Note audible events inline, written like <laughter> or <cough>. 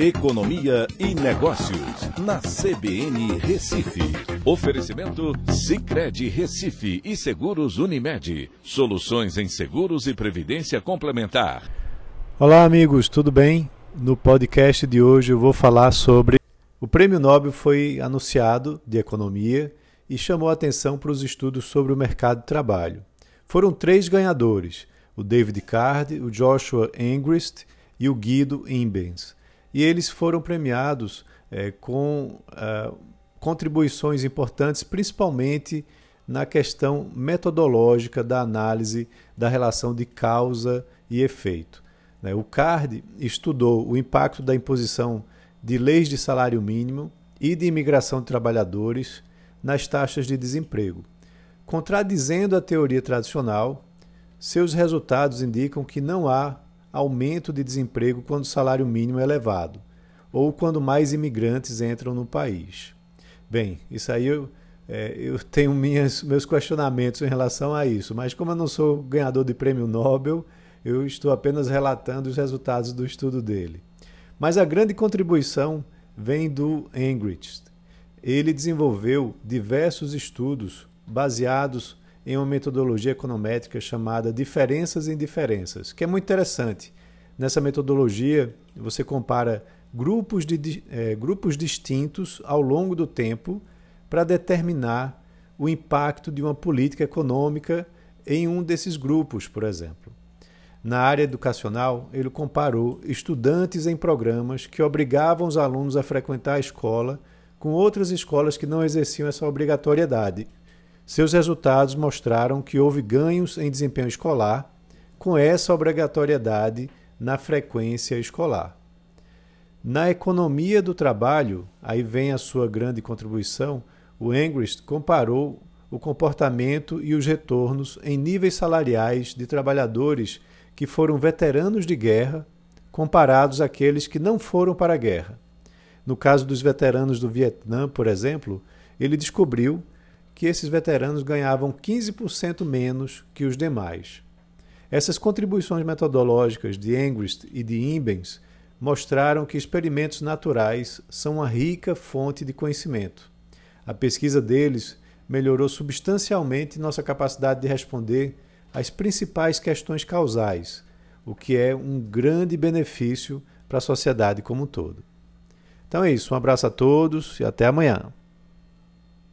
Economia e Negócios, na CBN Recife. Oferecimento Cicred Recife e Seguros Unimed. Soluções em seguros e previdência complementar. Olá, amigos, tudo bem? No podcast de hoje eu vou falar sobre. O prêmio Nobel foi anunciado de economia e chamou a atenção para os estudos sobre o mercado de trabalho. Foram três ganhadores: o David Card, o Joshua Engrist e o Guido Imbens e eles foram premiados é, com é, contribuições importantes, principalmente na questão metodológica da análise da relação de causa e efeito. Né? O CARD estudou o impacto da imposição de leis de salário mínimo e de imigração de trabalhadores nas taxas de desemprego. Contradizendo a teoria tradicional, seus resultados indicam que não há aumento de desemprego quando o salário mínimo é elevado, ou quando mais imigrantes entram no país. Bem, isso aí eu, é, eu <laughs> tenho minhas, meus questionamentos em relação a isso, mas como eu não sou ganhador de prêmio Nobel, eu estou apenas relatando os resultados do estudo dele. Mas a grande contribuição vem do Engrich. Ele desenvolveu diversos estudos baseados em uma metodologia econométrica chamada diferenças em diferenças, que é muito interessante. Nessa metodologia, você compara grupos, de, é, grupos distintos ao longo do tempo para determinar o impacto de uma política econômica em um desses grupos, por exemplo. Na área educacional, ele comparou estudantes em programas que obrigavam os alunos a frequentar a escola com outras escolas que não exerciam essa obrigatoriedade seus resultados mostraram que houve ganhos em desempenho escolar com essa obrigatoriedade na frequência escolar. Na economia do trabalho, aí vem a sua grande contribuição, o Engrist comparou o comportamento e os retornos em níveis salariais de trabalhadores que foram veteranos de guerra comparados àqueles que não foram para a guerra. No caso dos veteranos do Vietnã, por exemplo, ele descobriu que esses veteranos ganhavam 15% menos que os demais. Essas contribuições metodológicas de Engrist e de Imbens mostraram que experimentos naturais são uma rica fonte de conhecimento. A pesquisa deles melhorou substancialmente nossa capacidade de responder às principais questões causais, o que é um grande benefício para a sociedade como um todo. Então é isso, um abraço a todos e até amanhã.